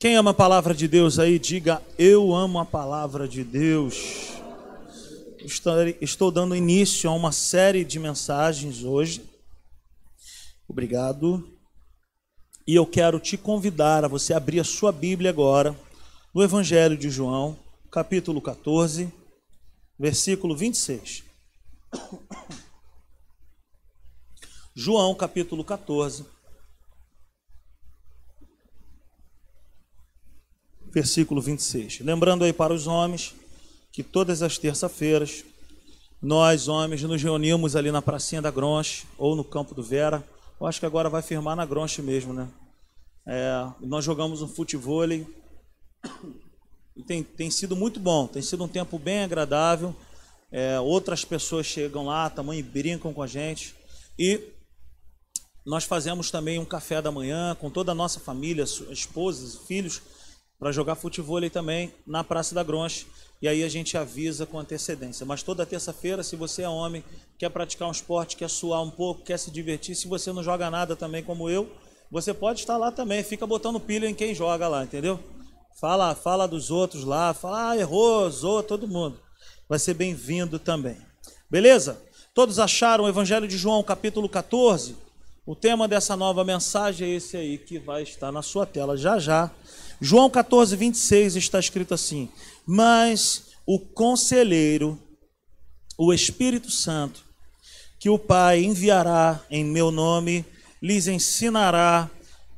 Quem ama a palavra de Deus aí, diga eu amo a palavra de Deus. Estou dando início a uma série de mensagens hoje. Obrigado. E eu quero te convidar a você abrir a sua Bíblia agora no Evangelho de João, capítulo 14, versículo 26. João, capítulo 14, versículo 26. Lembrando aí para os homens que todas as terças-feiras nós, homens, nos reunimos ali na pracinha da Gronche ou no campo do Vera. Eu acho que agora vai firmar na Gronche mesmo, né? É, nós jogamos um futebol e tem, tem sido muito bom, tem sido um tempo bem agradável. É, outras pessoas chegam lá também brincam com a gente. E nós fazemos também um café da manhã com toda a nossa família, esposas, filhos para jogar futebol também na Praça da Gronche. E aí a gente avisa com antecedência. Mas toda terça-feira, se você é homem, quer praticar um esporte, quer suar um pouco, quer se divertir, se você não joga nada também como eu, você pode estar lá também. Fica botando pilha em quem joga lá, entendeu? Fala, fala dos outros lá, fala, ah, errou, zoou todo mundo. Vai ser bem-vindo também. Beleza? Todos acharam o Evangelho de João, capítulo 14? O tema dessa nova mensagem é esse aí que vai estar na sua tela já já. João 14, 26 está escrito assim: Mas o conselheiro, o Espírito Santo, que o Pai enviará em meu nome, lhes ensinará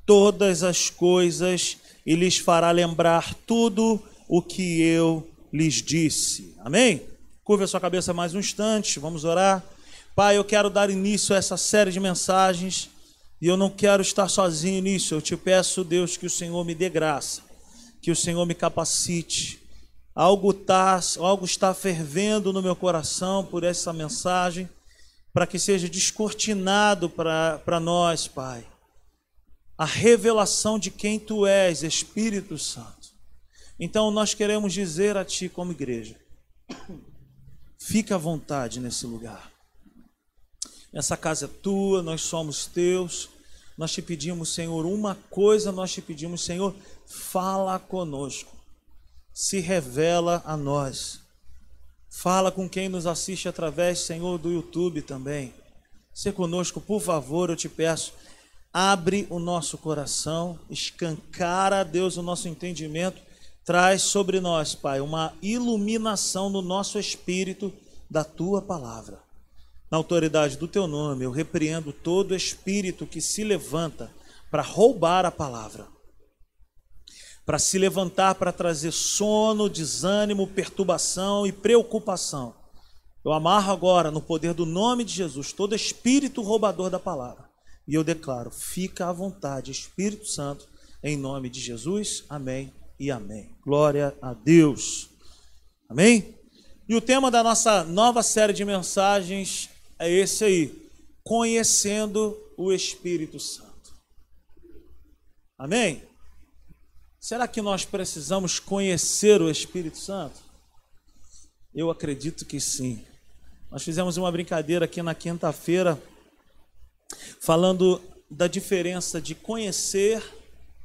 todas as coisas e lhes fará lembrar tudo o que eu lhes disse. Amém? Curva a sua cabeça mais um instante, vamos orar. Pai, eu quero dar início a essa série de mensagens e eu não quero estar sozinho nisso. Eu te peço, Deus, que o Senhor me dê graça, que o Senhor me capacite. Algo está, algo está fervendo no meu coração por essa mensagem, para que seja descortinado para nós, Pai, a revelação de quem Tu és, Espírito Santo. Então nós queremos dizer a Ti, como igreja, fica à vontade nesse lugar. Essa casa é tua, nós somos teus. Nós te pedimos, Senhor, uma coisa nós te pedimos, Senhor, fala conosco. Se revela a nós. Fala com quem nos assiste através, Senhor, do YouTube também. Se conosco, por favor, eu te peço. Abre o nosso coração, escancara, Deus, o nosso entendimento. Traz sobre nós, Pai, uma iluminação no nosso espírito da tua palavra. Na autoridade do teu nome, eu repreendo todo espírito que se levanta para roubar a palavra, para se levantar para trazer sono, desânimo, perturbação e preocupação. Eu amarro agora, no poder do nome de Jesus, todo espírito roubador da palavra. E eu declaro: fica à vontade, Espírito Santo, em nome de Jesus. Amém e amém. Glória a Deus. Amém? E o tema da nossa nova série de mensagens é esse aí: conhecendo o Espírito Santo. Amém? Será que nós precisamos conhecer o Espírito Santo? Eu acredito que sim. Nós fizemos uma brincadeira aqui na quinta-feira, falando da diferença de conhecer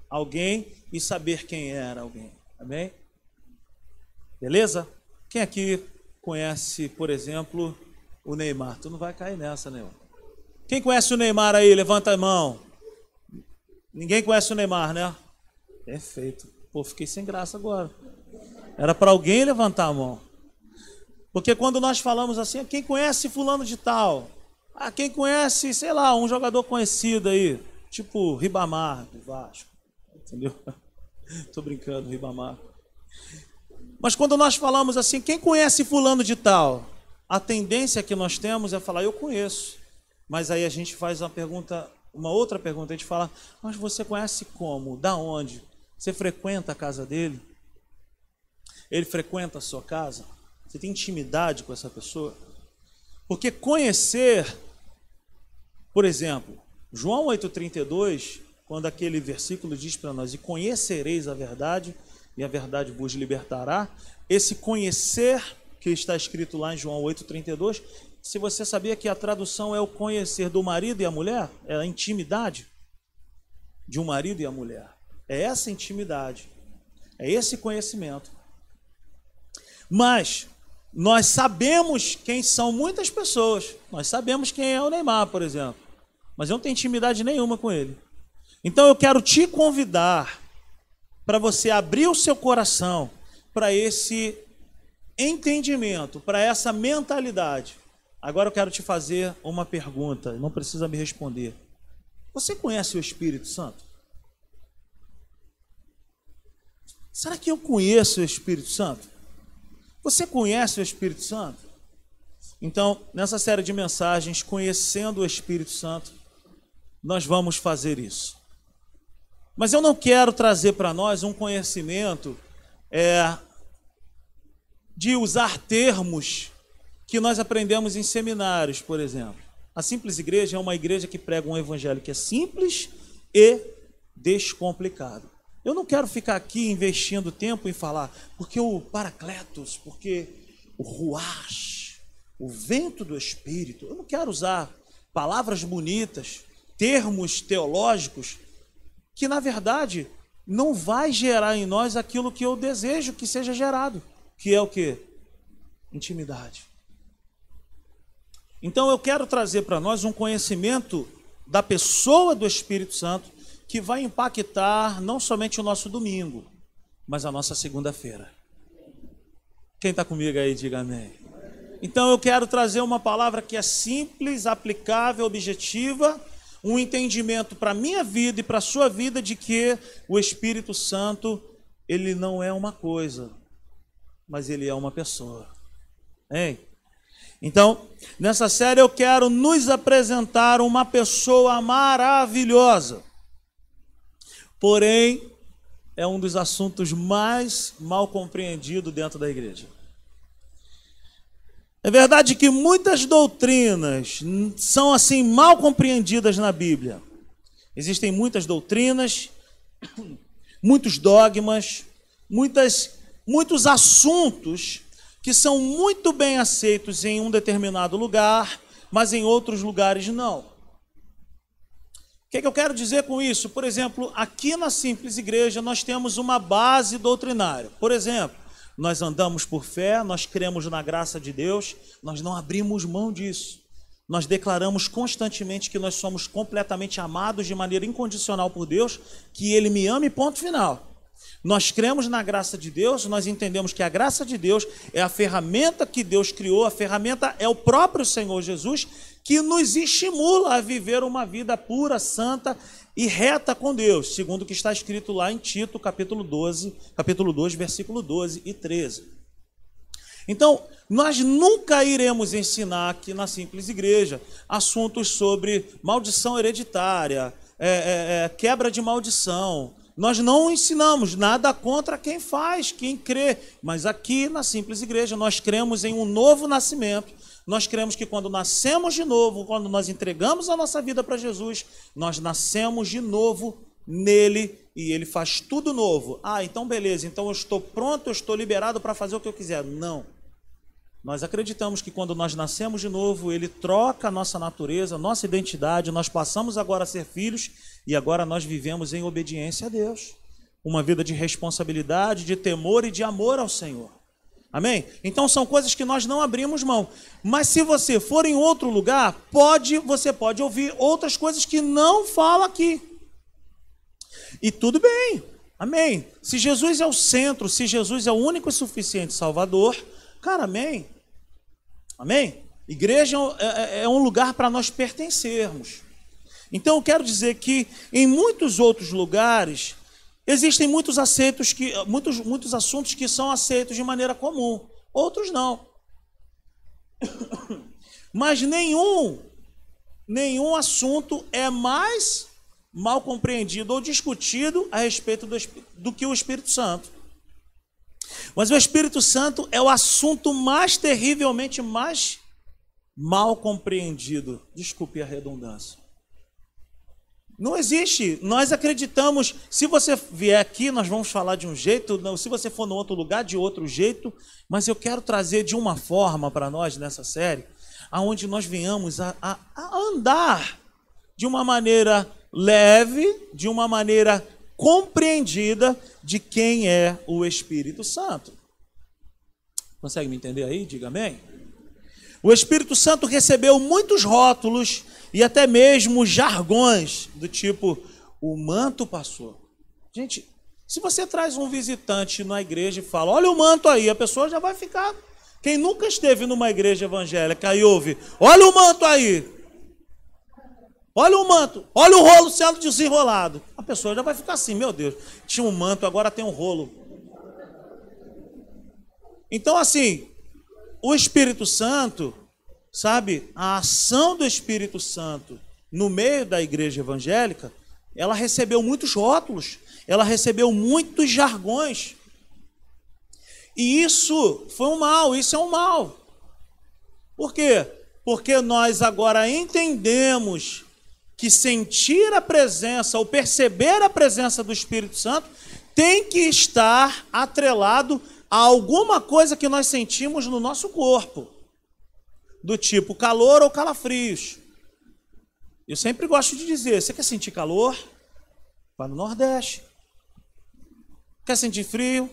alguém e saber quem era alguém. Amém? Beleza? Quem aqui conhece, por exemplo, o Neymar. Tu não vai cair nessa, Neymar. Quem conhece o Neymar aí? Levanta a mão. Ninguém conhece o Neymar, né? Perfeito. Pô, fiquei sem graça agora. Era para alguém levantar a mão. Porque quando nós falamos assim, quem conhece fulano de tal? Ah, quem conhece, sei lá, um jogador conhecido aí, tipo Ribamar do Vasco. Entendeu? Tô brincando, Ribamar. Mas quando nós falamos assim, quem conhece fulano de tal? A tendência que nós temos é falar, eu conheço. Mas aí a gente faz uma pergunta, uma outra pergunta, a gente fala, mas você conhece como? Da onde? Você frequenta a casa dele? Ele frequenta a sua casa? Você tem intimidade com essa pessoa? Porque conhecer, por exemplo, João 8,32, quando aquele versículo diz para nós: E conhecereis a verdade, e a verdade vos libertará. Esse conhecer que está escrito lá em João 8,32, se você sabia que a tradução é o conhecer do marido e a mulher, é a intimidade de um marido e a mulher. É essa intimidade. É esse conhecimento. Mas nós sabemos quem são muitas pessoas. Nós sabemos quem é o Neymar, por exemplo. Mas eu não tenho intimidade nenhuma com ele. Então eu quero te convidar para você abrir o seu coração para esse entendimento, para essa mentalidade. Agora eu quero te fazer uma pergunta, não precisa me responder. Você conhece o Espírito Santo? Será que eu conheço o Espírito Santo? Você conhece o Espírito Santo? Então, nessa série de mensagens, conhecendo o Espírito Santo, nós vamos fazer isso. Mas eu não quero trazer para nós um conhecimento é, de usar termos que nós aprendemos em seminários, por exemplo. A simples igreja é uma igreja que prega um evangelho que é simples e descomplicado. Eu não quero ficar aqui investindo tempo em falar, porque o Paracletos, porque o Ruach, o vento do Espírito. Eu não quero usar palavras bonitas, termos teológicos, que na verdade não vai gerar em nós aquilo que eu desejo que seja gerado, que é o que? Intimidade. Então eu quero trazer para nós um conhecimento da pessoa do Espírito Santo que vai impactar não somente o nosso domingo, mas a nossa segunda-feira. Quem está comigo aí, diga amém. Então eu quero trazer uma palavra que é simples, aplicável, objetiva, um entendimento para a minha vida e para a sua vida de que o Espírito Santo, ele não é uma coisa, mas ele é uma pessoa. Hein? Então, nessa série eu quero nos apresentar uma pessoa maravilhosa. Porém, é um dos assuntos mais mal compreendidos dentro da igreja. É verdade que muitas doutrinas são assim mal compreendidas na Bíblia. Existem muitas doutrinas, muitos dogmas, muitas, muitos assuntos que são muito bem aceitos em um determinado lugar, mas em outros lugares não. O que, é que eu quero dizer com isso? Por exemplo, aqui na Simples Igreja nós temos uma base doutrinária. Por exemplo, nós andamos por fé, nós cremos na graça de Deus, nós não abrimos mão disso. Nós declaramos constantemente que nós somos completamente amados de maneira incondicional por Deus, que Ele me ama e ponto final. Nós cremos na graça de Deus, nós entendemos que a graça de Deus é a ferramenta que Deus criou, a ferramenta é o próprio Senhor Jesus, que nos estimula a viver uma vida pura, santa e reta com Deus, segundo o que está escrito lá em Tito, capítulo 12, capítulo 2, versículo 12 e 13. Então, nós nunca iremos ensinar aqui na simples igreja assuntos sobre maldição hereditária, é, é, é, quebra de maldição. Nós não ensinamos nada contra quem faz, quem crê, mas aqui na simples igreja nós cremos em um novo nascimento nós cremos que quando nascemos de novo, quando nós entregamos a nossa vida para Jesus, nós nascemos de novo nele e ele faz tudo novo. Ah, então beleza, então eu estou pronto, eu estou liberado para fazer o que eu quiser. Não. Nós acreditamos que quando nós nascemos de novo, ele troca a nossa natureza, nossa identidade, nós passamos agora a ser filhos e agora nós vivemos em obediência a Deus. Uma vida de responsabilidade, de temor e de amor ao Senhor. Amém? Então são coisas que nós não abrimos mão. Mas se você for em outro lugar, pode, você pode ouvir outras coisas que não fala aqui. E tudo bem. Amém. Se Jesus é o centro, se Jesus é o único e suficiente Salvador, cara, amém. Amém? Igreja é, é, é um lugar para nós pertencermos. Então eu quero dizer que em muitos outros lugares Existem muitos aceitos que muitos, muitos assuntos que são aceitos de maneira comum, outros não. Mas nenhum nenhum assunto é mais mal compreendido ou discutido a respeito do, do que o Espírito Santo. Mas o Espírito Santo é o assunto mais terrivelmente mais mal compreendido. Desculpe a redundância. Não existe. Nós acreditamos. Se você vier aqui, nós vamos falar de um jeito. Não, se você for no outro lugar, de outro jeito. Mas eu quero trazer de uma forma para nós nessa série, aonde nós venhamos a, a, a andar de uma maneira leve, de uma maneira compreendida de quem é o Espírito Santo. Consegue me entender aí? Diga amém. O Espírito Santo recebeu muitos rótulos e até mesmo jargões do tipo o manto passou. Gente, se você traz um visitante na igreja e fala, olha o manto aí, a pessoa já vai ficar. Quem nunca esteve numa igreja evangélica e ouve, olha o manto aí. Olha o manto, olha o rolo sendo desenrolado. A pessoa já vai ficar assim, meu Deus, tinha um manto, agora tem um rolo. Então, assim, o Espírito Santo, sabe, a ação do Espírito Santo no meio da igreja evangélica, ela recebeu muitos rótulos, ela recebeu muitos jargões. E isso foi um mal, isso é um mal. Por quê? Porque nós agora entendemos que sentir a presença ou perceber a presença do Espírito Santo tem que estar atrelado a alguma coisa que nós sentimos no nosso corpo, do tipo calor ou calafrios. Eu sempre gosto de dizer: você quer sentir calor? Vá no Nordeste. Quer sentir frio?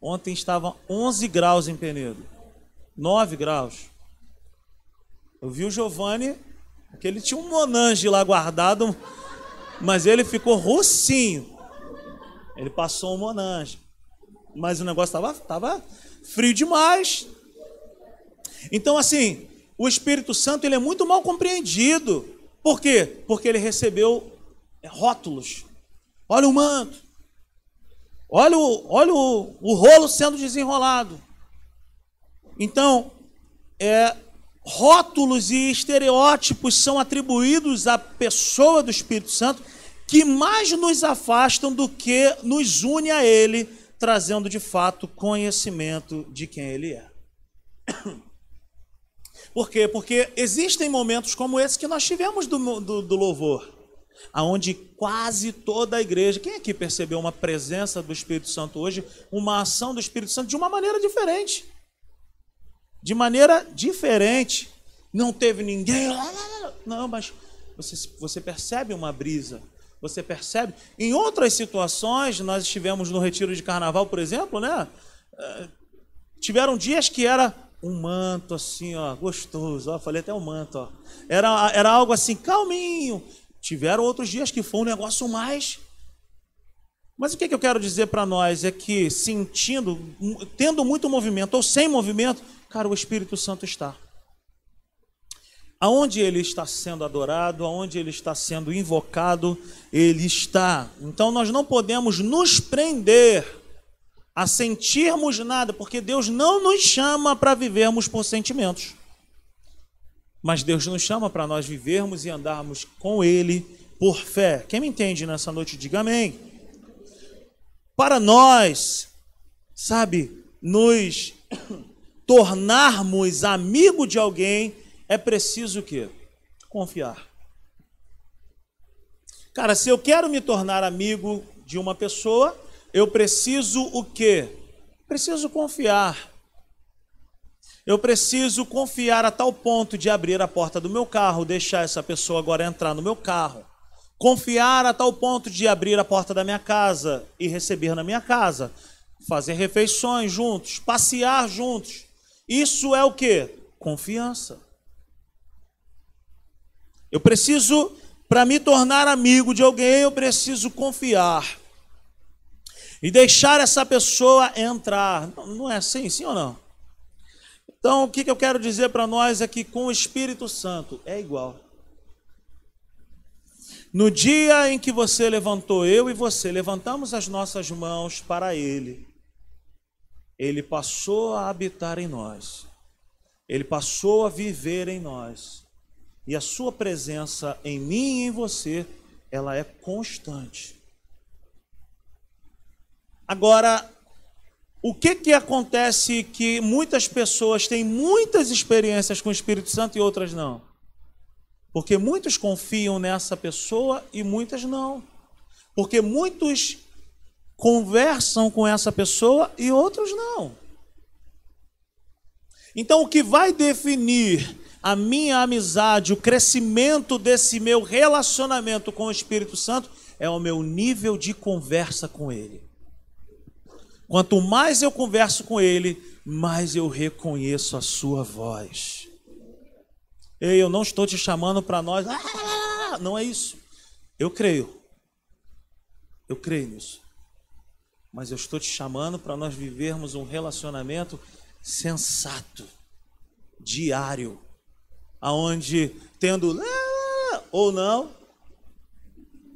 Ontem estava 11 graus em Penedo. 9 graus. Eu vi o Giovanni, que ele tinha um Monange lá guardado, mas ele ficou rocinho. Ele passou um Monange. Mas o negócio estava tava frio demais. Então, assim, o Espírito Santo ele é muito mal compreendido. Por quê? Porque ele recebeu rótulos. Olha o manto. Olha o, olha o, o rolo sendo desenrolado. Então, é, rótulos e estereótipos são atribuídos à pessoa do Espírito Santo que mais nos afastam do que nos une a Ele, trazendo de fato conhecimento de quem Ele é. Por quê? Porque existem momentos como esse que nós tivemos do, do, do louvor, aonde quase toda a igreja, quem aqui percebeu uma presença do Espírito Santo hoje, uma ação do Espírito Santo de uma maneira diferente? De maneira diferente. Não teve ninguém. Não, mas você, você percebe uma brisa. Você percebe? Em outras situações, nós estivemos no retiro de carnaval, por exemplo, né? Eh, tiveram dias que era um manto assim, ó, gostoso. Ó, falei até o um manto, ó. Era, era algo assim, calminho. Tiveram outros dias que foi um negócio mais. Mas o que, que eu quero dizer para nós é que sentindo, tendo muito movimento ou sem movimento, cara, o Espírito Santo está. Aonde ele está sendo adorado, aonde ele está sendo invocado, ele está. Então nós não podemos nos prender a sentirmos nada, porque Deus não nos chama para vivermos por sentimentos. Mas Deus nos chama para nós vivermos e andarmos com Ele por fé. Quem me entende nessa noite, diga amém. Para nós, sabe, nos tornarmos amigo de alguém, é preciso o quê? Confiar. Cara, se eu quero me tornar amigo de uma pessoa, eu preciso o quê? Preciso confiar. Eu preciso confiar a tal ponto de abrir a porta do meu carro, deixar essa pessoa agora entrar no meu carro. Confiar a tal ponto de abrir a porta da minha casa e receber na minha casa. Fazer refeições juntos, passear juntos. Isso é o que? Confiança. Eu preciso, para me tornar amigo de alguém, eu preciso confiar e deixar essa pessoa entrar. Não é assim, sim ou não? Então, o que eu quero dizer para nós é que com o Espírito Santo é igual. No dia em que você levantou, eu e você levantamos as nossas mãos para Ele, Ele passou a habitar em nós, Ele passou a viver em nós, e a Sua presença em mim e em você, ela é constante. Agora, o que, que acontece que muitas pessoas têm muitas experiências com o Espírito Santo e outras não? Porque muitos confiam nessa pessoa e muitas não. Porque muitos conversam com essa pessoa e outros não. Então, o que vai definir a minha amizade, o crescimento desse meu relacionamento com o Espírito Santo é o meu nível de conversa com Ele. Quanto mais eu converso com Ele, mais eu reconheço a Sua voz. Ei, eu não estou te chamando para nós. Ah, não é isso. Eu creio. Eu creio nisso. Mas eu estou te chamando para nós vivermos um relacionamento sensato, diário, aonde tendo ou não,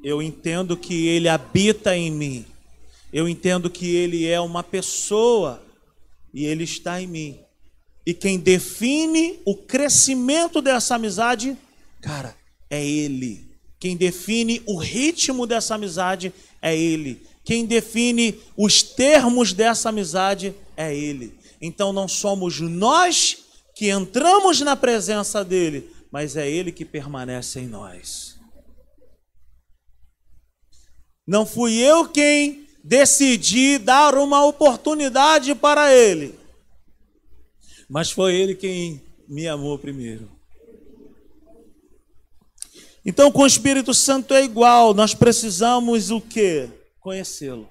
eu entendo que ele habita em mim. Eu entendo que ele é uma pessoa e ele está em mim. E quem define o crescimento dessa amizade, cara, é ele. Quem define o ritmo dessa amizade é ele. Quem define os termos dessa amizade é ele. Então não somos nós que entramos na presença dele, mas é ele que permanece em nós. Não fui eu quem decidi dar uma oportunidade para ele, mas foi ele quem me amou primeiro. Então, com o Espírito Santo é igual, nós precisamos o quê? Conhecê-lo.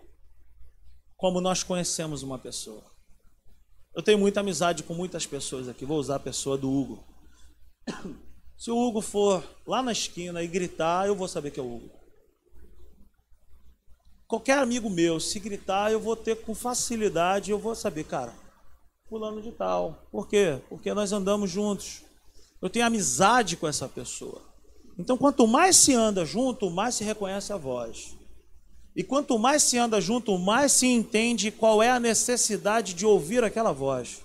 Como nós conhecemos uma pessoa. Eu tenho muita amizade com muitas pessoas aqui, vou usar a pessoa do Hugo. Se o Hugo for lá na esquina e gritar, eu vou saber que é o Hugo. Qualquer amigo meu, se gritar, eu vou ter com facilidade, eu vou saber, cara, fulano de tal. Por quê? Porque nós andamos juntos. Eu tenho amizade com essa pessoa. Então, quanto mais se anda junto, mais se reconhece a voz. E quanto mais se anda junto, mais se entende qual é a necessidade de ouvir aquela voz.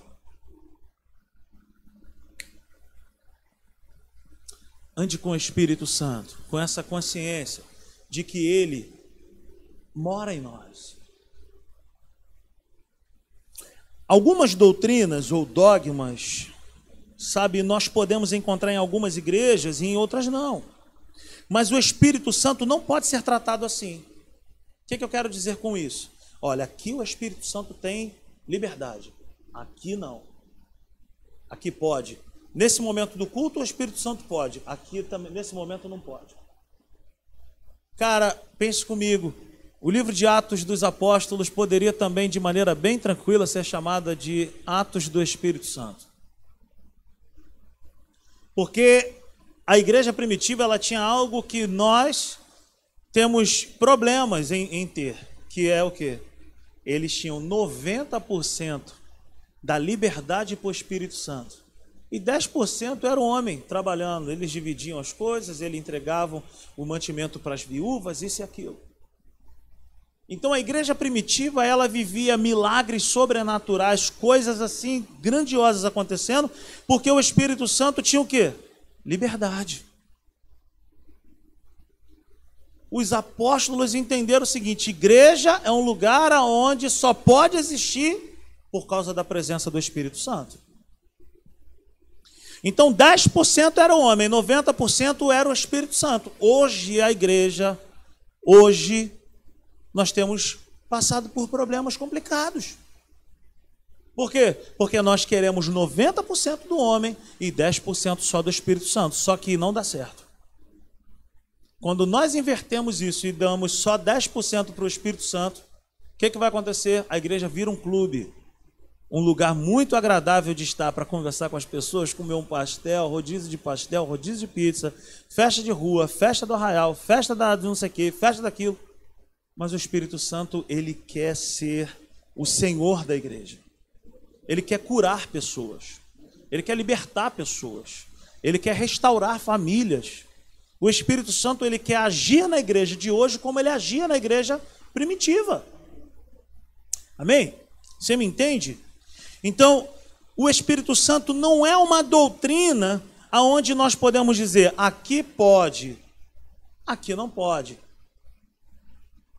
Ande com o Espírito Santo, com essa consciência de que Ele mora em nós. Algumas doutrinas ou dogmas, sabe, nós podemos encontrar em algumas igrejas e em outras não. Mas o Espírito Santo não pode ser tratado assim. O que, que eu quero dizer com isso? Olha, aqui o Espírito Santo tem liberdade, aqui não. Aqui pode. Nesse momento do culto, o Espírito Santo pode. Aqui também, nesse momento não pode. Cara, pense comigo. O livro de Atos dos Apóstolos poderia também, de maneira bem tranquila, ser chamada de Atos do Espírito Santo. Porque a igreja primitiva ela tinha algo que nós temos problemas em, em ter, que é o que? Eles tinham 90% da liberdade para o Espírito Santo. E 10% era o homem trabalhando. Eles dividiam as coisas, eles entregavam o mantimento para as viúvas, isso e aquilo. Então a igreja primitiva, ela vivia milagres sobrenaturais, coisas assim grandiosas acontecendo, porque o Espírito Santo tinha o quê? Liberdade. Os apóstolos entenderam o seguinte: igreja é um lugar onde só pode existir por causa da presença do Espírito Santo. Então 10% era o homem, 90% era o Espírito Santo. Hoje a igreja, hoje nós temos passado por problemas complicados. Por quê? Porque nós queremos 90% do homem e 10% só do Espírito Santo. Só que não dá certo. Quando nós invertemos isso e damos só 10% para o Espírito Santo, o que, que vai acontecer? A igreja vira um clube. Um lugar muito agradável de estar para conversar com as pessoas, comer um pastel, rodízio de pastel, rodízio de pizza, festa de rua, festa do arraial, festa da não sei o quê, festa daquilo. Mas o Espírito Santo, ele quer ser o Senhor da igreja. Ele quer curar pessoas. Ele quer libertar pessoas. Ele quer restaurar famílias. O Espírito Santo, ele quer agir na igreja de hoje como ele agia na igreja primitiva. Amém? Você me entende? Então, o Espírito Santo não é uma doutrina aonde nós podemos dizer aqui pode, aqui não pode.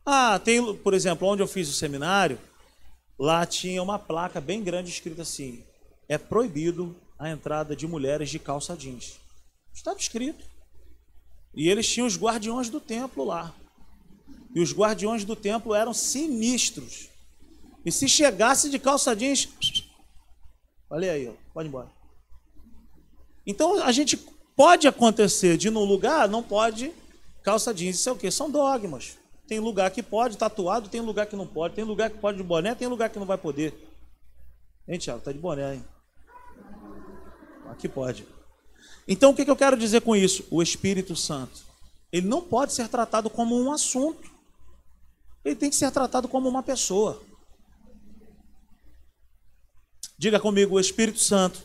Ah, tem, por exemplo, onde eu fiz o seminário, lá tinha uma placa bem grande escrita assim: é proibido a entrada de mulheres de calça jeans. Estava escrito. E eles tinham os guardiões do templo lá. E os guardiões do templo eram sinistros. E se chegasse de calça jeans, olha aí, pode ir embora. Então a gente pode acontecer de num lugar, não pode calça jeans. Isso é o que? São dogmas. Tem lugar que pode, tatuado, tem lugar que não pode. Tem lugar que pode de boné, tem lugar que não vai poder. Hein, Tiago? Tá de boné, hein? Aqui pode. Então, o que eu quero dizer com isso? O Espírito Santo. Ele não pode ser tratado como um assunto. Ele tem que ser tratado como uma pessoa. Diga comigo, o Espírito Santo.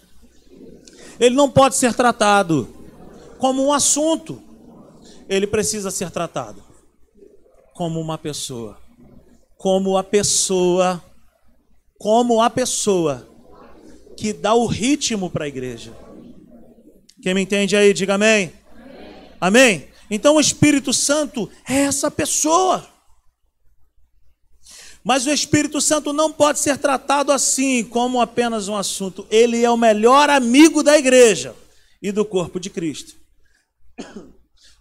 Ele não pode ser tratado como um assunto. Ele precisa ser tratado como uma pessoa. Como a pessoa, como a pessoa que dá o ritmo para a igreja. Quem me entende aí, diga amém. amém. Amém? Então o Espírito Santo é essa pessoa. Mas o Espírito Santo não pode ser tratado assim, como apenas um assunto. Ele é o melhor amigo da igreja e do corpo de Cristo.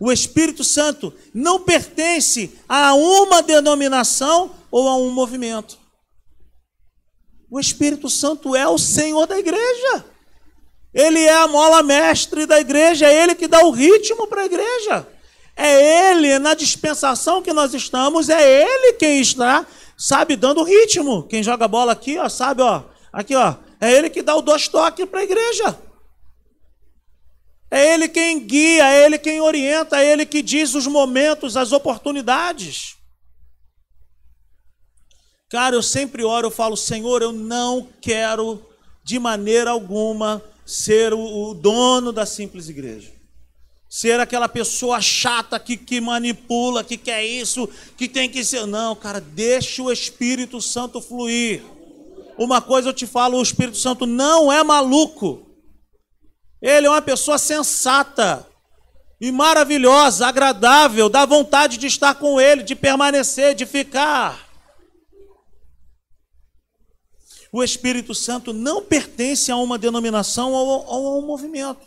O Espírito Santo não pertence a uma denominação ou a um movimento. O Espírito Santo é o Senhor da igreja. Ele é a mola mestre da igreja, é ele que dá o ritmo para a igreja. É ele, na dispensação que nós estamos, é ele quem está sabe, dando ritmo. Quem joga bola aqui, ó, sabe, ó, aqui, ó, é ele que dá o dois toques para a igreja. É ele quem guia, é ele quem orienta, é ele que diz os momentos, as oportunidades. Cara, eu sempre oro, eu falo, Senhor, eu não quero de maneira alguma ser o, dono da simples igreja ser aquela pessoa chata que, que manipula, que quer isso, que tem que ser. Não, cara, deixa o Espírito Santo fluir. Uma coisa eu te falo: o Espírito Santo não é maluco. Ele é uma pessoa sensata e maravilhosa, agradável, dá vontade de estar com ele, de permanecer, de ficar. O Espírito Santo não pertence a uma denominação ou a um movimento.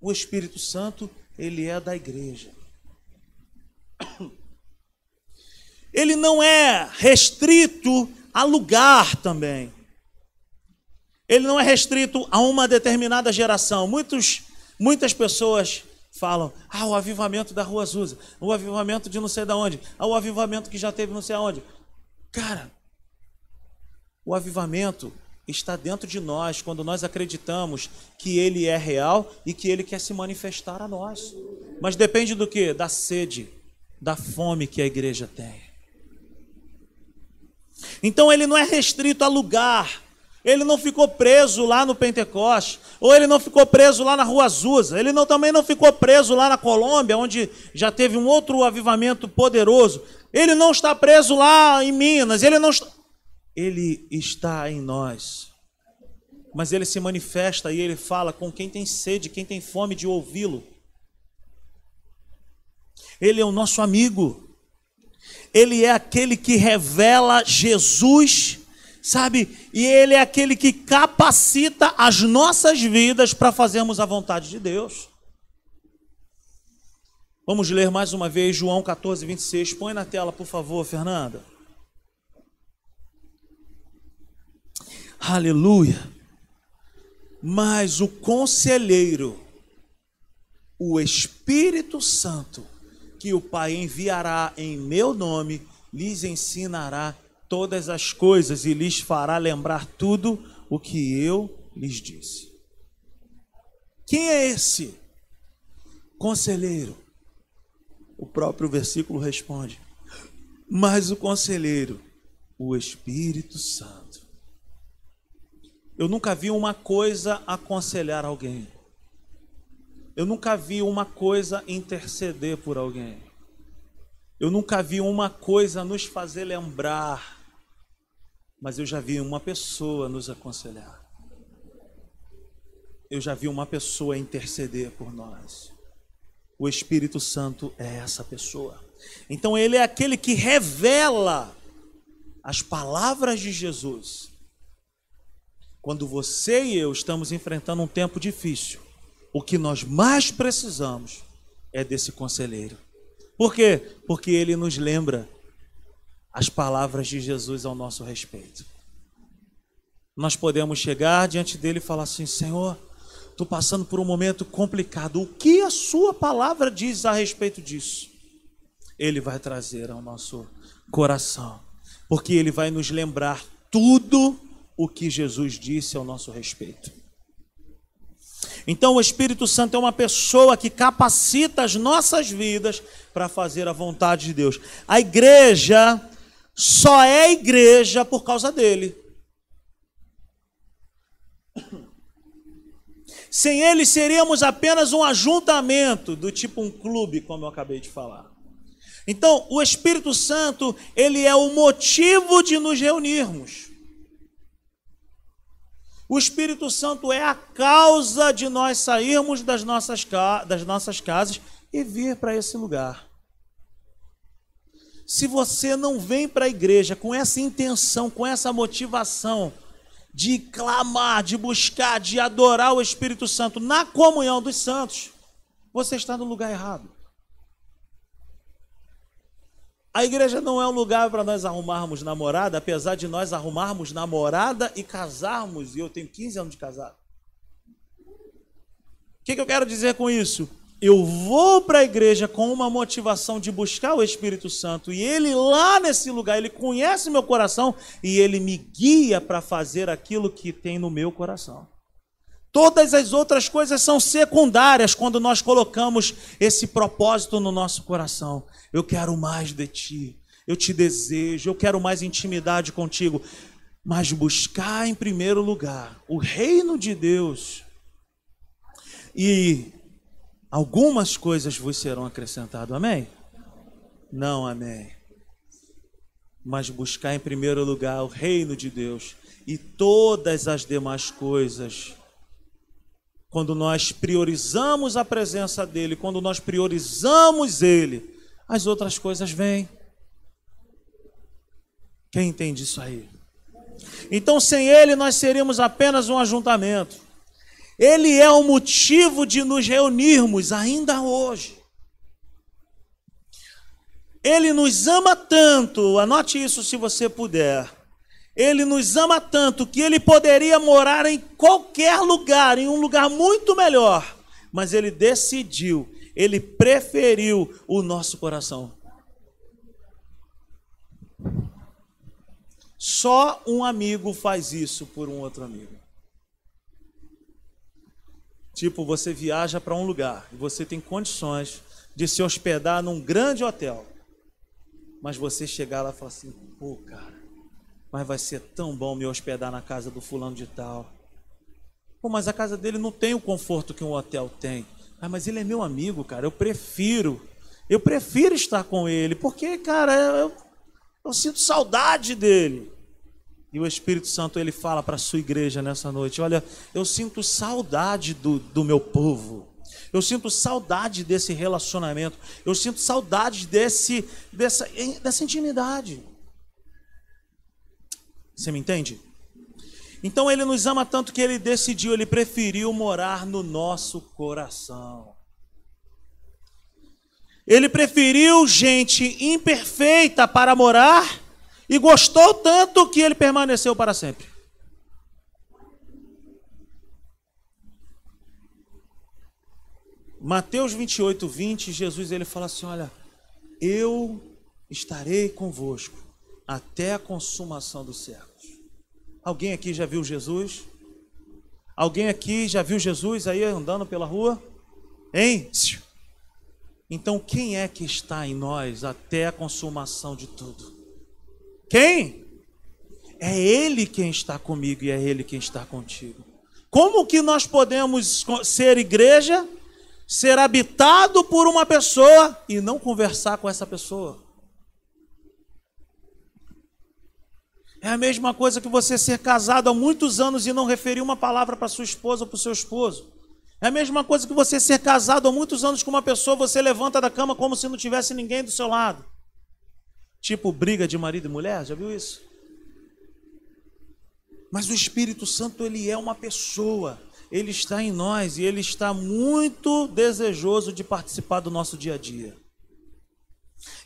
O Espírito Santo, ele é da igreja. Ele não é restrito a lugar também. Ele não é restrito a uma determinada geração. Muitos, muitas pessoas falam: ah, o avivamento da Rua Azusa, o avivamento de não sei de onde, ah, o avivamento que já teve não sei aonde. Cara, o avivamento está dentro de nós quando nós acreditamos que ele é real e que ele quer se manifestar a nós. Mas depende do que? Da sede, da fome que a igreja tem. Então ele não é restrito a lugar. Ele não ficou preso lá no Pentecoste, ou ele não ficou preso lá na Rua Azusa, ele não, também não ficou preso lá na Colômbia, onde já teve um outro avivamento poderoso. Ele não está preso lá em Minas, ele não está ele está em nós. Mas ele se manifesta e ele fala com quem tem sede, quem tem fome de ouvi-lo. Ele é o nosso amigo. Ele é aquele que revela Jesus, sabe? E ele é aquele que capacita as nossas vidas para fazermos a vontade de Deus. Vamos ler mais uma vez João 14, 26. Põe na tela, por favor, Fernanda. Aleluia. Mas o conselheiro, o Espírito Santo, que o Pai enviará em meu nome, lhes ensinará todas as coisas e lhes fará lembrar tudo o que eu lhes disse. Quem é esse conselheiro? O próprio versículo responde: Mas o conselheiro, o Espírito Santo eu nunca vi uma coisa aconselhar alguém. Eu nunca vi uma coisa interceder por alguém. Eu nunca vi uma coisa nos fazer lembrar. Mas eu já vi uma pessoa nos aconselhar. Eu já vi uma pessoa interceder por nós. O Espírito Santo é essa pessoa. Então ele é aquele que revela as palavras de Jesus quando você e eu estamos enfrentando um tempo difícil, o que nós mais precisamos é desse conselheiro. Por quê? Porque ele nos lembra as palavras de Jesus ao nosso respeito. Nós podemos chegar diante dele e falar assim: Senhor, estou passando por um momento complicado. O que a Sua palavra diz a respeito disso? ele vai trazer ao nosso coração, porque ele vai nos lembrar tudo o que Jesus disse ao nosso respeito. Então, o Espírito Santo é uma pessoa que capacita as nossas vidas para fazer a vontade de Deus. A igreja só é igreja por causa dele. Sem ele seríamos apenas um ajuntamento, do tipo um clube, como eu acabei de falar. Então, o Espírito Santo, ele é o motivo de nos reunirmos. O Espírito Santo é a causa de nós sairmos das nossas, das nossas casas e vir para esse lugar. Se você não vem para a igreja com essa intenção, com essa motivação de clamar, de buscar, de adorar o Espírito Santo na comunhão dos santos, você está no lugar errado. A igreja não é um lugar para nós arrumarmos namorada, apesar de nós arrumarmos namorada e casarmos, e eu tenho 15 anos de casado. O que, que eu quero dizer com isso? Eu vou para a igreja com uma motivação de buscar o Espírito Santo, e ele lá nesse lugar, ele conhece meu coração e ele me guia para fazer aquilo que tem no meu coração. Todas as outras coisas são secundárias quando nós colocamos esse propósito no nosso coração. Eu quero mais de ti, eu te desejo, eu quero mais intimidade contigo. Mas buscar em primeiro lugar o reino de Deus e algumas coisas vos serão acrescentadas. Amém? Não, amém. Mas buscar em primeiro lugar o reino de Deus e todas as demais coisas quando nós priorizamos a presença dEle, quando nós priorizamos Ele, as outras coisas vêm. Quem entende isso aí? Então, sem Ele, nós seríamos apenas um ajuntamento. Ele é o motivo de nos reunirmos ainda hoje. Ele nos ama tanto, anote isso se você puder ele nos ama tanto que ele poderia morar em qualquer lugar, em um lugar muito melhor, mas ele decidiu, ele preferiu o nosso coração. Só um amigo faz isso por um outro amigo. Tipo, você viaja para um lugar e você tem condições de se hospedar num grande hotel. Mas você chegar lá e falar assim: pô, cara, mas vai ser tão bom me hospedar na casa do fulano de tal. Pô, mas a casa dele não tem o conforto que um hotel tem. Ah, mas ele é meu amigo, cara. Eu prefiro. Eu prefiro estar com ele, porque, cara, eu, eu sinto saudade dele. E o Espírito Santo ele fala para a sua igreja nessa noite: Olha, eu sinto saudade do, do meu povo. Eu sinto saudade desse relacionamento. Eu sinto saudade desse, dessa, dessa intimidade. Você me entende? Então ele nos ama tanto que ele decidiu, ele preferiu morar no nosso coração. Ele preferiu gente imperfeita para morar e gostou tanto que ele permaneceu para sempre. Mateus 28, 20, Jesus ele fala assim: Olha, eu estarei convosco até a consumação dos séculos. Alguém aqui já viu Jesus? Alguém aqui já viu Jesus aí andando pela rua? Hein? Então quem é que está em nós até a consumação de tudo? Quem? É Ele quem está comigo e é Ele quem está contigo. Como que nós podemos ser igreja, ser habitado por uma pessoa e não conversar com essa pessoa? É a mesma coisa que você ser casado há muitos anos e não referir uma palavra para sua esposa ou para o seu esposo. É a mesma coisa que você ser casado há muitos anos com uma pessoa, você levanta da cama como se não tivesse ninguém do seu lado. Tipo briga de marido e mulher, já viu isso? Mas o Espírito Santo, ele é uma pessoa, ele está em nós e ele está muito desejoso de participar do nosso dia a dia.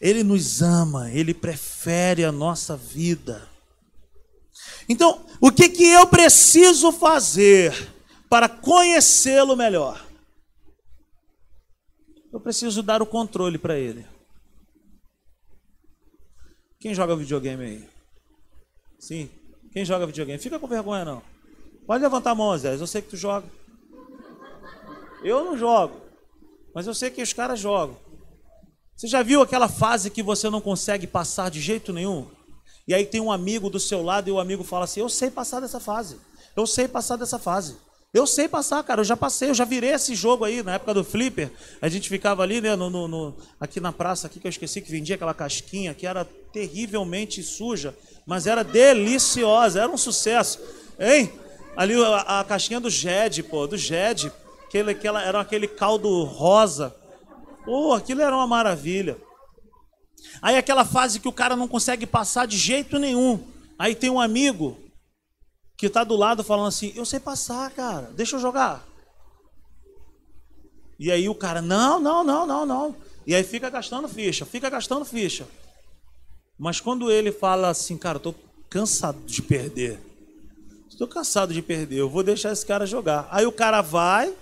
Ele nos ama, ele prefere a nossa vida. Então, o que, que eu preciso fazer para conhecê-lo melhor? Eu preciso dar o controle para ele. Quem joga videogame aí? Sim. Quem joga videogame? Fica com vergonha não. Pode levantar a mão, Zé. Eu sei que tu joga. Eu não jogo. Mas eu sei que os caras jogam. Você já viu aquela fase que você não consegue passar de jeito nenhum? E aí tem um amigo do seu lado e o amigo fala assim: Eu sei passar dessa fase. Eu sei passar dessa fase. Eu sei passar, cara. Eu já passei, eu já virei esse jogo aí na época do Flipper. A gente ficava ali, né, no, no, no, aqui na praça, aqui que eu esqueci que vendia aquela casquinha que era terrivelmente suja, mas era deliciosa, era um sucesso. Hein? Ali a, a casquinha do Jed, pô, do Jed. Aquele, aquela, era aquele caldo rosa. Pô, aquilo era uma maravilha. Aí aquela fase que o cara não consegue passar de jeito nenhum. Aí tem um amigo que está do lado falando assim: Eu sei passar, cara, deixa eu jogar. E aí o cara: Não, não, não, não, não. E aí fica gastando ficha, fica gastando ficha. Mas quando ele fala assim, cara, tô cansado de perder. Estou cansado de perder, eu vou deixar esse cara jogar. Aí o cara vai,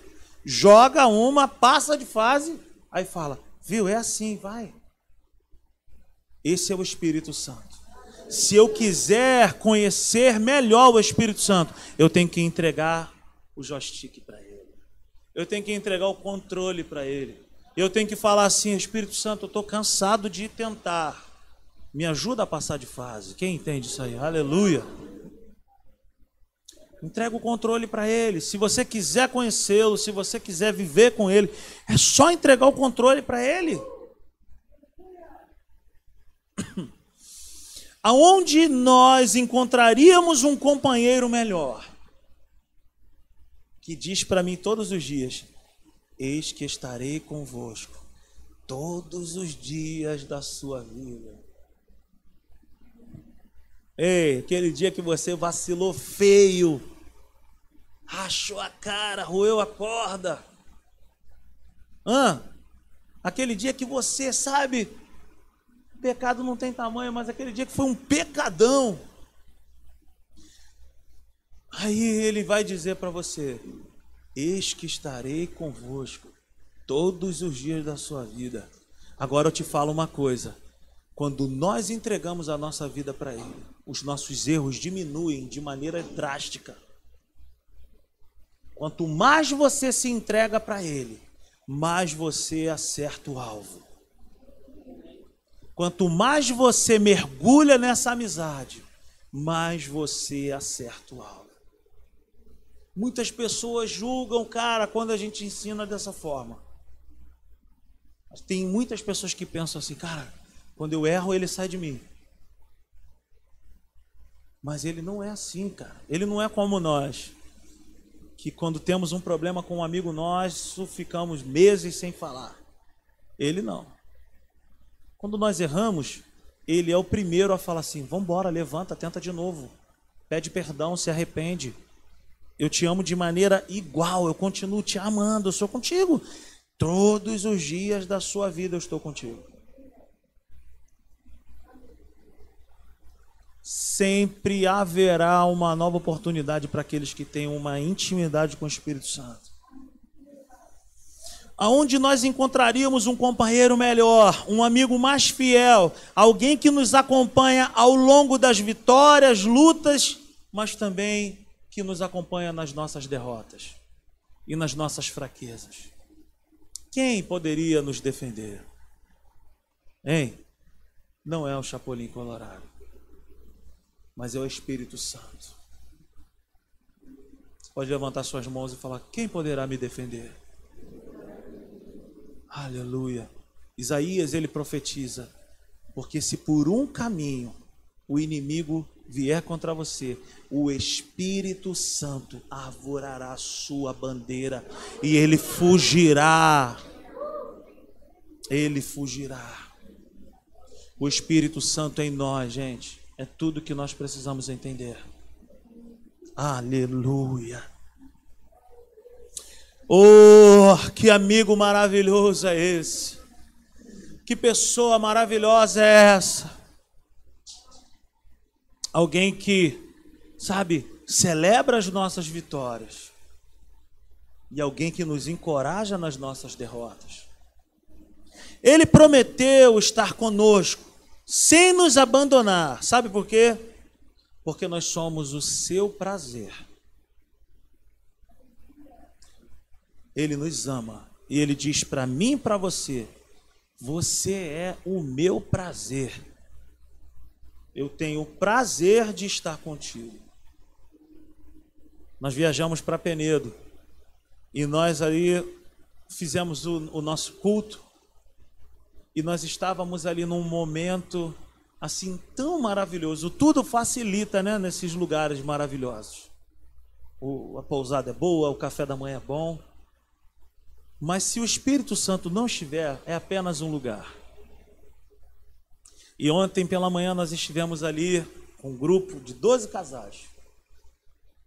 joga uma, passa de fase, aí fala: Viu, é assim, vai. Esse é o Espírito Santo. Se eu quiser conhecer melhor o Espírito Santo, eu tenho que entregar o joystick para ele. Eu tenho que entregar o controle para ele. Eu tenho que falar assim: Espírito Santo, eu estou cansado de tentar. Me ajuda a passar de fase. Quem entende isso aí? Aleluia. Entrega o controle para ele. Se você quiser conhecê-lo, se você quiser viver com ele, é só entregar o controle para ele. Aonde nós encontraríamos um companheiro melhor? Que diz para mim todos os dias: Eis que estarei convosco todos os dias da sua vida. Ei, aquele dia que você vacilou feio, rachou a cara, roeu a corda. Hã? Aquele dia que você, sabe, Pecado não tem tamanho, mas aquele dia que foi um pecadão. Aí ele vai dizer para você: Eis que estarei convosco todos os dias da sua vida. Agora eu te falo uma coisa: quando nós entregamos a nossa vida para Ele, os nossos erros diminuem de maneira drástica. Quanto mais você se entrega para Ele, mais você acerta o alvo. Quanto mais você mergulha nessa amizade, mais você acerta o alvo. Muitas pessoas julgam, cara, quando a gente ensina dessa forma. Tem muitas pessoas que pensam assim, cara, quando eu erro, ele sai de mim. Mas ele não é assim, cara. Ele não é como nós. Que quando temos um problema com um amigo nosso, ficamos meses sem falar. Ele não. Quando nós erramos, ele é o primeiro a falar assim: vamos embora, levanta, tenta de novo, pede perdão, se arrepende. Eu te amo de maneira igual, eu continuo te amando, eu sou contigo. Todos os dias da sua vida eu estou contigo. Sempre haverá uma nova oportunidade para aqueles que têm uma intimidade com o Espírito Santo aonde nós encontraríamos um companheiro melhor, um amigo mais fiel, alguém que nos acompanha ao longo das vitórias, lutas, mas também que nos acompanha nas nossas derrotas e nas nossas fraquezas. Quem poderia nos defender? Hein? Não é o Chapolin Colorado, mas é o Espírito Santo. Pode levantar suas mãos e falar: quem poderá me defender? Aleluia. Isaías ele profetiza: porque se por um caminho o inimigo vier contra você, o Espírito Santo arvorará sua bandeira e ele fugirá. Ele fugirá. O Espírito Santo em nós, gente, é tudo que nós precisamos entender. Aleluia. Oh, que amigo maravilhoso é esse! Que pessoa maravilhosa é essa! Alguém que, sabe, celebra as nossas vitórias e alguém que nos encoraja nas nossas derrotas. Ele prometeu estar conosco sem nos abandonar. Sabe por quê? Porque nós somos o seu prazer. Ele nos ama e ele diz para mim e para você: você é o meu prazer. Eu tenho o prazer de estar contigo. Nós viajamos para Penedo e nós ali fizemos o, o nosso culto e nós estávamos ali num momento assim tão maravilhoso. Tudo facilita, né, nesses lugares maravilhosos. O, a pousada é boa, o café da manhã é bom. Mas se o Espírito Santo não estiver, é apenas um lugar. E ontem pela manhã nós estivemos ali com um grupo de 12 casais.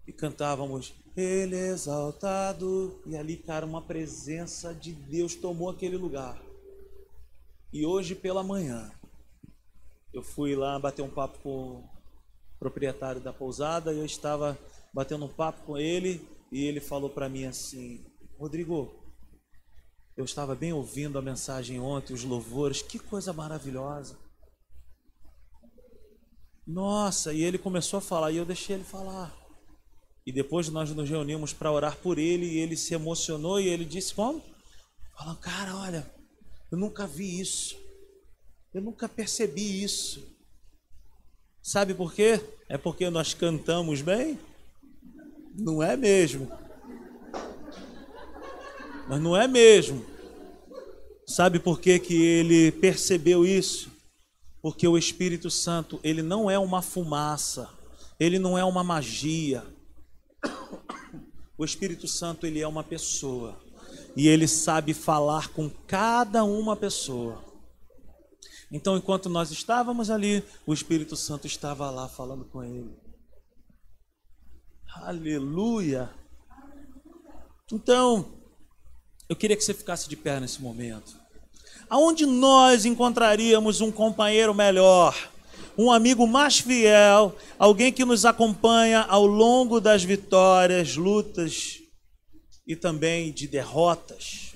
E cantávamos Ele é exaltado. E ali, cara, uma presença de Deus tomou aquele lugar. E hoje pela manhã, eu fui lá bater um papo com o proprietário da pousada e eu estava batendo um papo com ele e ele falou para mim assim: Rodrigo, eu estava bem ouvindo a mensagem ontem, os louvores, que coisa maravilhosa. Nossa, e ele começou a falar e eu deixei ele falar. E depois nós nos reunimos para orar por ele e ele se emocionou e ele disse: Como? Falou, cara, olha, eu nunca vi isso. Eu nunca percebi isso. Sabe por quê? É porque nós cantamos bem? Não é mesmo. Mas não é mesmo. Sabe por que, que ele percebeu isso? Porque o Espírito Santo, ele não é uma fumaça, ele não é uma magia. O Espírito Santo, ele é uma pessoa. E ele sabe falar com cada uma pessoa. Então, enquanto nós estávamos ali, o Espírito Santo estava lá falando com ele. Aleluia! Então, eu queria que você ficasse de pé nesse momento. Aonde nós encontraríamos um companheiro melhor, um amigo mais fiel, alguém que nos acompanha ao longo das vitórias, lutas e também de derrotas?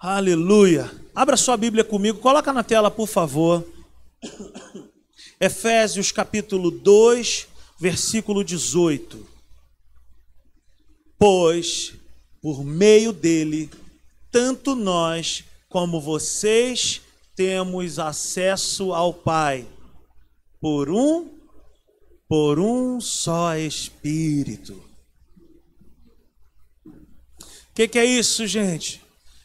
Aleluia. Abra sua Bíblia comigo, coloca na tela, por favor. Efésios capítulo 2, versículo 18 pois por meio dele, tanto nós como vocês temos acesso ao Pai por um por um só espírito. O que, que, é isso, gente?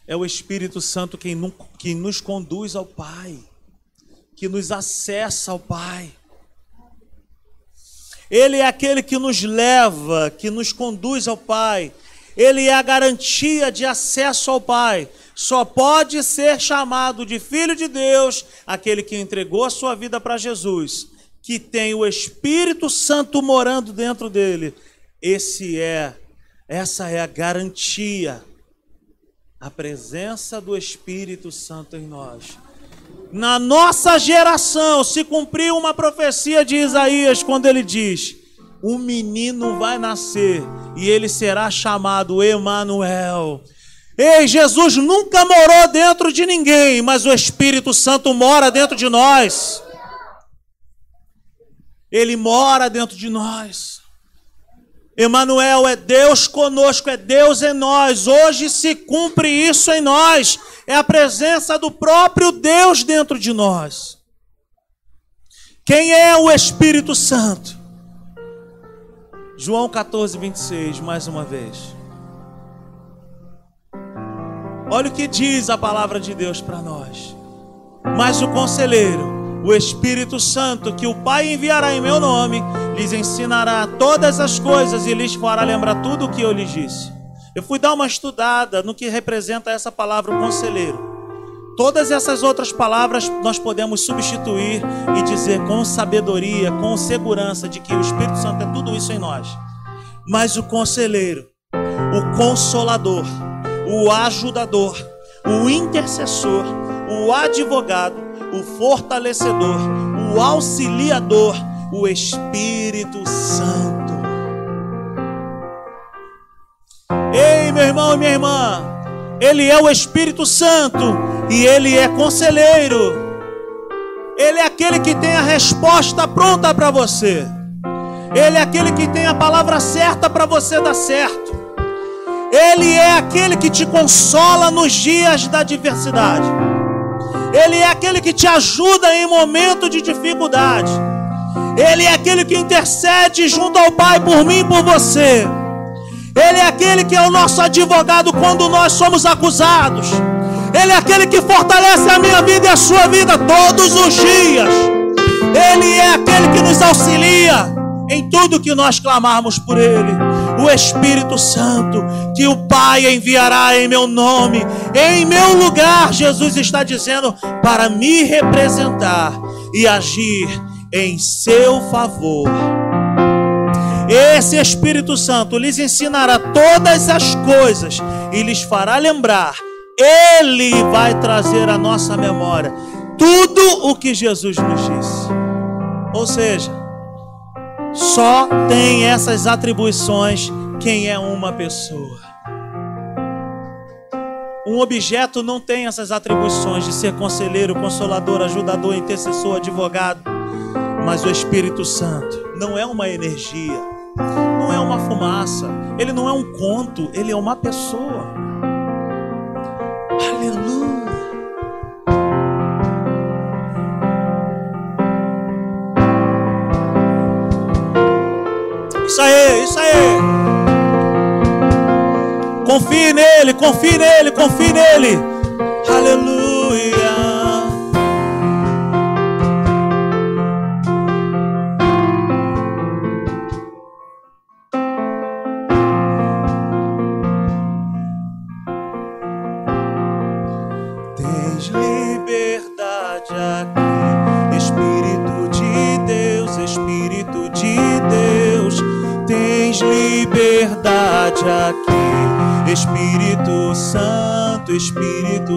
É o Espírito Santo quem, quem nos conduz ao Pai, que nos acessa ao Pai. Ele é aquele que nos leva, que nos conduz ao Pai. Ele é a garantia de acesso ao Pai. Só pode ser chamado de filho de Deus aquele que entregou a sua vida para Jesus, que tem o Espírito Santo morando dentro dele. Esse é, essa é a garantia, a presença do Espírito Santo em nós na nossa geração se cumpriu uma profecia de Isaías quando ele diz: um menino vai nascer e ele será chamado Emanuel. Ei, Jesus nunca morou dentro de ninguém, mas o Espírito Santo mora dentro de nós. Ele mora dentro de nós. Emanuel é Deus conosco, é Deus em nós. Hoje se cumpre isso em nós. É a presença do próprio Deus dentro de nós. Quem é o Espírito Santo? João 14, 26, mais uma vez. Olha o que diz a palavra de Deus para nós. Mas o conselheiro, o Espírito Santo, que o Pai enviará em meu nome, lhes ensinará todas as coisas e lhes fará lembrar tudo o que eu lhes disse. Eu fui dar uma estudada no que representa essa palavra, o conselheiro. Todas essas outras palavras nós podemos substituir e dizer com sabedoria, com segurança de que o Espírito Santo é tudo isso em nós. Mas o conselheiro, o consolador, o ajudador, o intercessor, o advogado, o fortalecedor, o auxiliador, o Espírito Santo. Ei, meu irmão e minha irmã, Ele é o Espírito Santo e ele é conselheiro. Ele é aquele que tem a resposta pronta para você. Ele é aquele que tem a palavra certa para você dar certo. Ele é aquele que te consola nos dias da adversidade. Ele é aquele que te ajuda em momento de dificuldade. Ele é aquele que intercede junto ao Pai por mim e por você. Ele é aquele que é o nosso advogado quando nós somos acusados. Ele é aquele que fortalece a minha vida e a sua vida todos os dias. Ele é aquele que nos auxilia em tudo que nós clamarmos por Ele. O Espírito Santo, que o Pai enviará em meu nome, em meu lugar, Jesus está dizendo, para me representar e agir em seu favor. Esse Espírito Santo lhes ensinará todas as coisas e lhes fará lembrar. Ele vai trazer à nossa memória tudo o que Jesus nos disse. Ou seja, só tem essas atribuições quem é uma pessoa. Um objeto não tem essas atribuições de ser conselheiro, consolador, ajudador, intercessor, advogado. Mas o Espírito Santo não é uma energia não é uma fumaça, ele não é um conto, ele é uma pessoa. Aleluia. Isso aí, isso aí. Confie nele, confie nele, confie nele. Aleluia.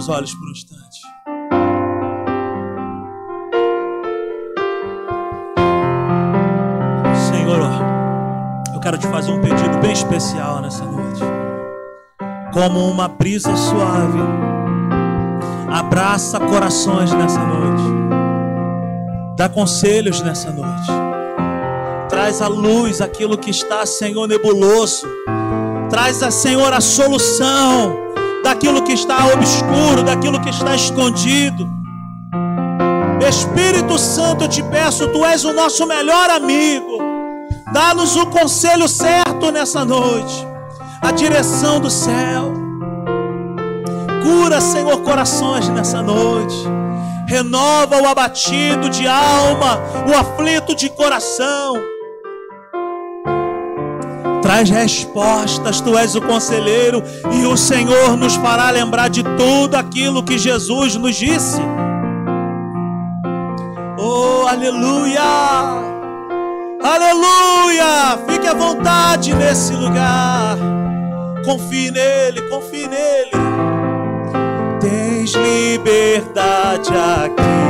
seus olhos por um instante. Senhor, eu quero te fazer um pedido bem especial nessa noite. Como uma brisa suave, abraça corações nessa noite. Dá conselhos nessa noite. Traz à luz aquilo que está, Senhor, nebuloso. Traz a Senhor a solução daquilo que está obscuro, daquilo que está escondido. Espírito Santo, eu te peço, tu és o nosso melhor amigo. Dá-nos o conselho certo nessa noite, a direção do céu. Cura, Senhor, corações nessa noite. Renova o abatido de alma, o aflito de coração traz respostas, tu és o conselheiro e o Senhor nos fará lembrar de tudo aquilo que Jesus nos disse. Oh, aleluia! Aleluia! Fique à vontade nesse lugar. Confie nele, confie nele. Tens liberdade aqui,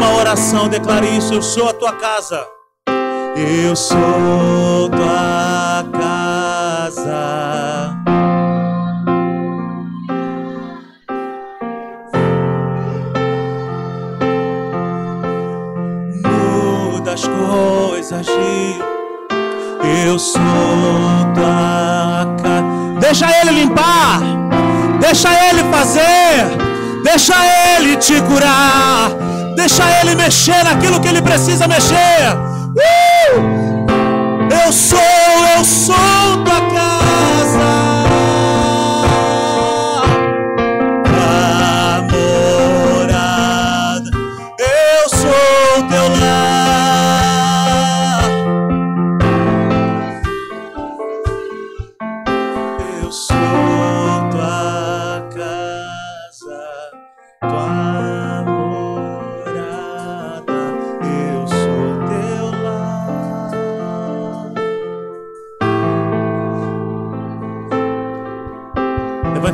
uma oração, declare isso: Eu sou a tua casa. Eu sou tua casa. Muda as coisas de eu sou tua casa. Deixa ele limpar, deixa ele fazer, deixa ele te curar, deixa ele mexer naquilo que ele precisa mexer. Uh! Eu sou, eu sou tua casa.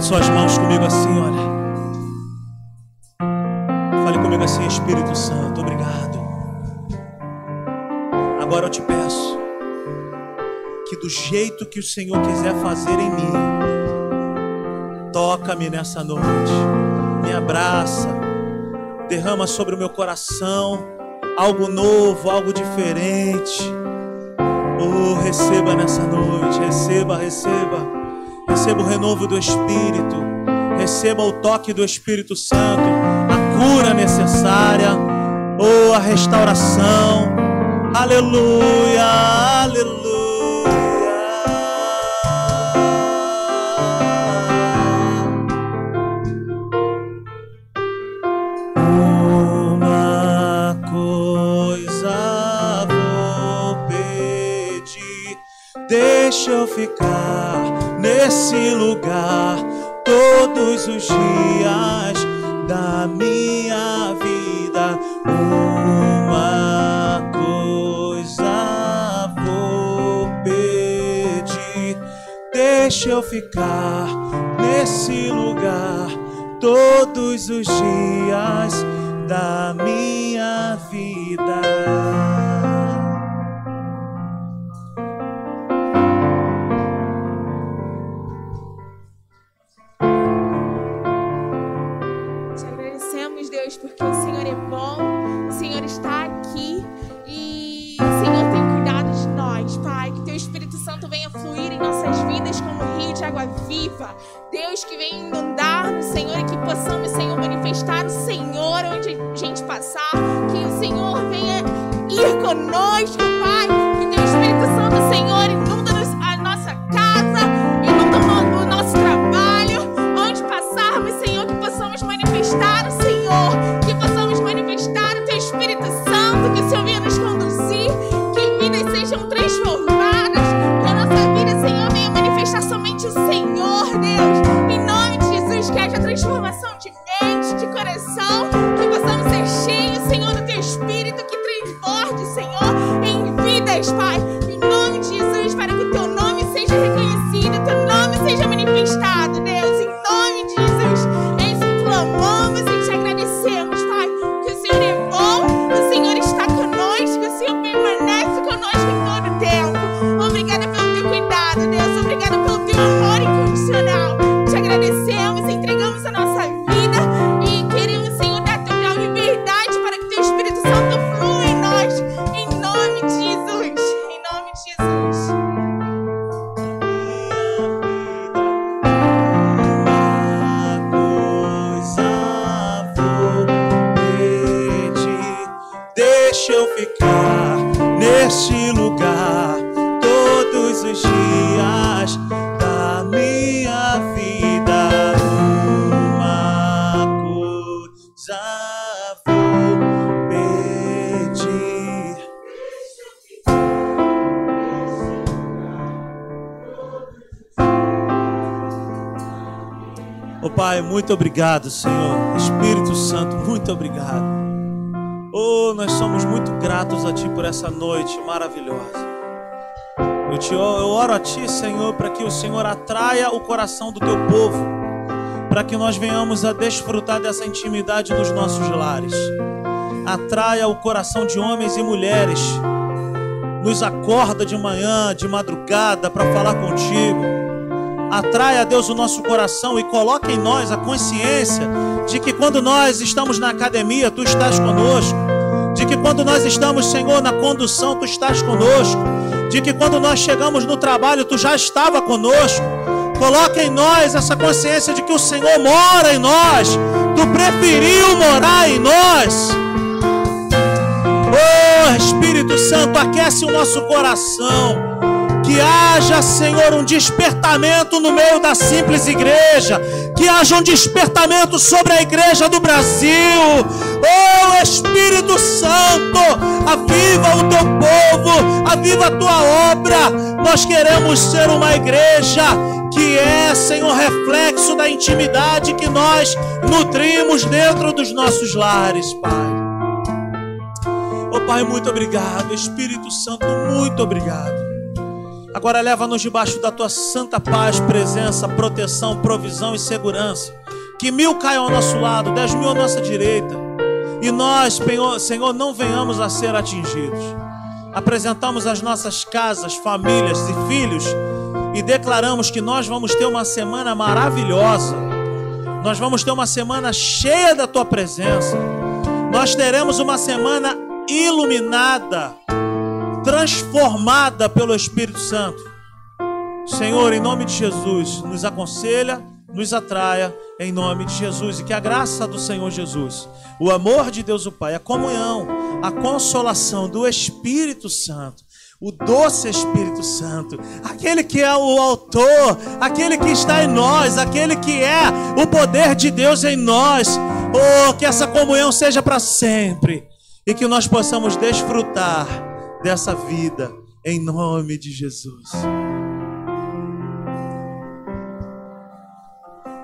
Suas mãos comigo assim, olha. Fale comigo assim, Espírito Santo, obrigado. Agora eu te peço que do jeito que o Senhor quiser fazer em mim, toca-me nessa noite, me abraça, derrama sobre o meu coração algo novo, algo diferente. Oh, receba nessa noite, receba, receba. Receba o renovo do Espírito. Receba o toque do Espírito Santo. A cura necessária. Ou oh, a restauração. Aleluia, aleluia. Deixa eu ficar nesse lugar todos os dias da minha vida. Uma coisa vou pedir, deixa eu ficar nesse lugar todos os dias da minha vida. Água viva. Deus que vem inundar no Senhor e que possamos, Senhor, manifestar o Senhor onde a gente passar. Que o Senhor venha ir conosco, Pai. Obrigado, Senhor. Espírito Santo, muito obrigado. Oh, nós somos muito gratos a Ti por essa noite maravilhosa. Eu, te, eu oro a Ti, Senhor, para que o Senhor atraia o coração do Teu povo, para que nós venhamos a desfrutar dessa intimidade nos nossos lares. atraia o coração de homens e mulheres. Nos acorda de manhã, de madrugada, para falar contigo. Atrai a Deus o nosso coração e coloca em nós a consciência de que quando nós estamos na academia, tu estás conosco. De que quando nós estamos, Senhor, na condução, tu estás conosco. De que quando nós chegamos no trabalho, tu já estava conosco. Coloca em nós essa consciência de que o Senhor mora em nós. Tu preferiu morar em nós. Oh, Espírito Santo, aquece o nosso coração. Que haja, Senhor, um despertamento no meio da simples igreja. Que haja um despertamento sobre a igreja do Brasil. Oh, Espírito Santo, aviva o teu povo, aviva a tua obra. Nós queremos ser uma igreja que é, Senhor, reflexo da intimidade que nós nutrimos dentro dos nossos lares, Pai. Oh, Pai, muito obrigado. Espírito Santo, muito obrigado. Agora leva-nos debaixo da tua santa paz, presença, proteção, provisão e segurança. Que mil caiam ao nosso lado, dez mil à nossa direita. E nós, Senhor, não venhamos a ser atingidos. Apresentamos as nossas casas, famílias e filhos e declaramos que nós vamos ter uma semana maravilhosa. Nós vamos ter uma semana cheia da tua presença. Nós teremos uma semana iluminada, transformada pelo Espírito Santo. Senhor, em nome de Jesus, nos aconselha, nos atraia, em nome de Jesus. E que a graça do Senhor Jesus, o amor de Deus o Pai, a comunhão, a consolação do Espírito Santo o doce Espírito Santo, aquele que é o autor, aquele que está em nós, aquele que é o poder de Deus em nós. Oh, que essa comunhão seja para sempre e que nós possamos desfrutar dessa vida em nome de Jesus.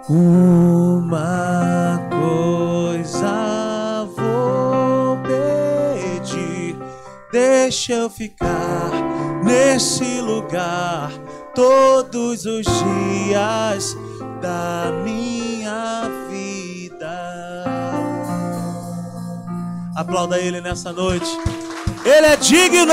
Uma coisa vou pedir, deixa eu ficar nesse lugar todos os dias da minha vida. Aplauda Ele nessa noite. Ele é digno!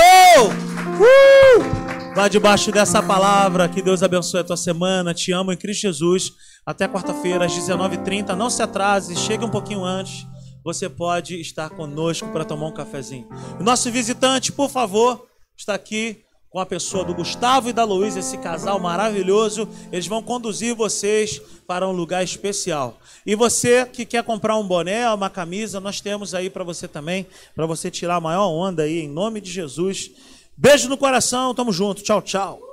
Uh! Vá debaixo dessa palavra. Que Deus abençoe a tua semana. Te amo em Cristo Jesus. Até quarta-feira, às 19h30. Não se atrase, chegue um pouquinho antes. Você pode estar conosco para tomar um cafezinho. Nosso visitante, por favor, está aqui com a pessoa do Gustavo e da Luísa, esse casal maravilhoso. Eles vão conduzir vocês para um lugar especial. E você que quer comprar um boné, uma camisa, nós temos aí para você também, para você tirar a maior onda aí, em nome de Jesus. Beijo no coração, tamo junto. Tchau, tchau.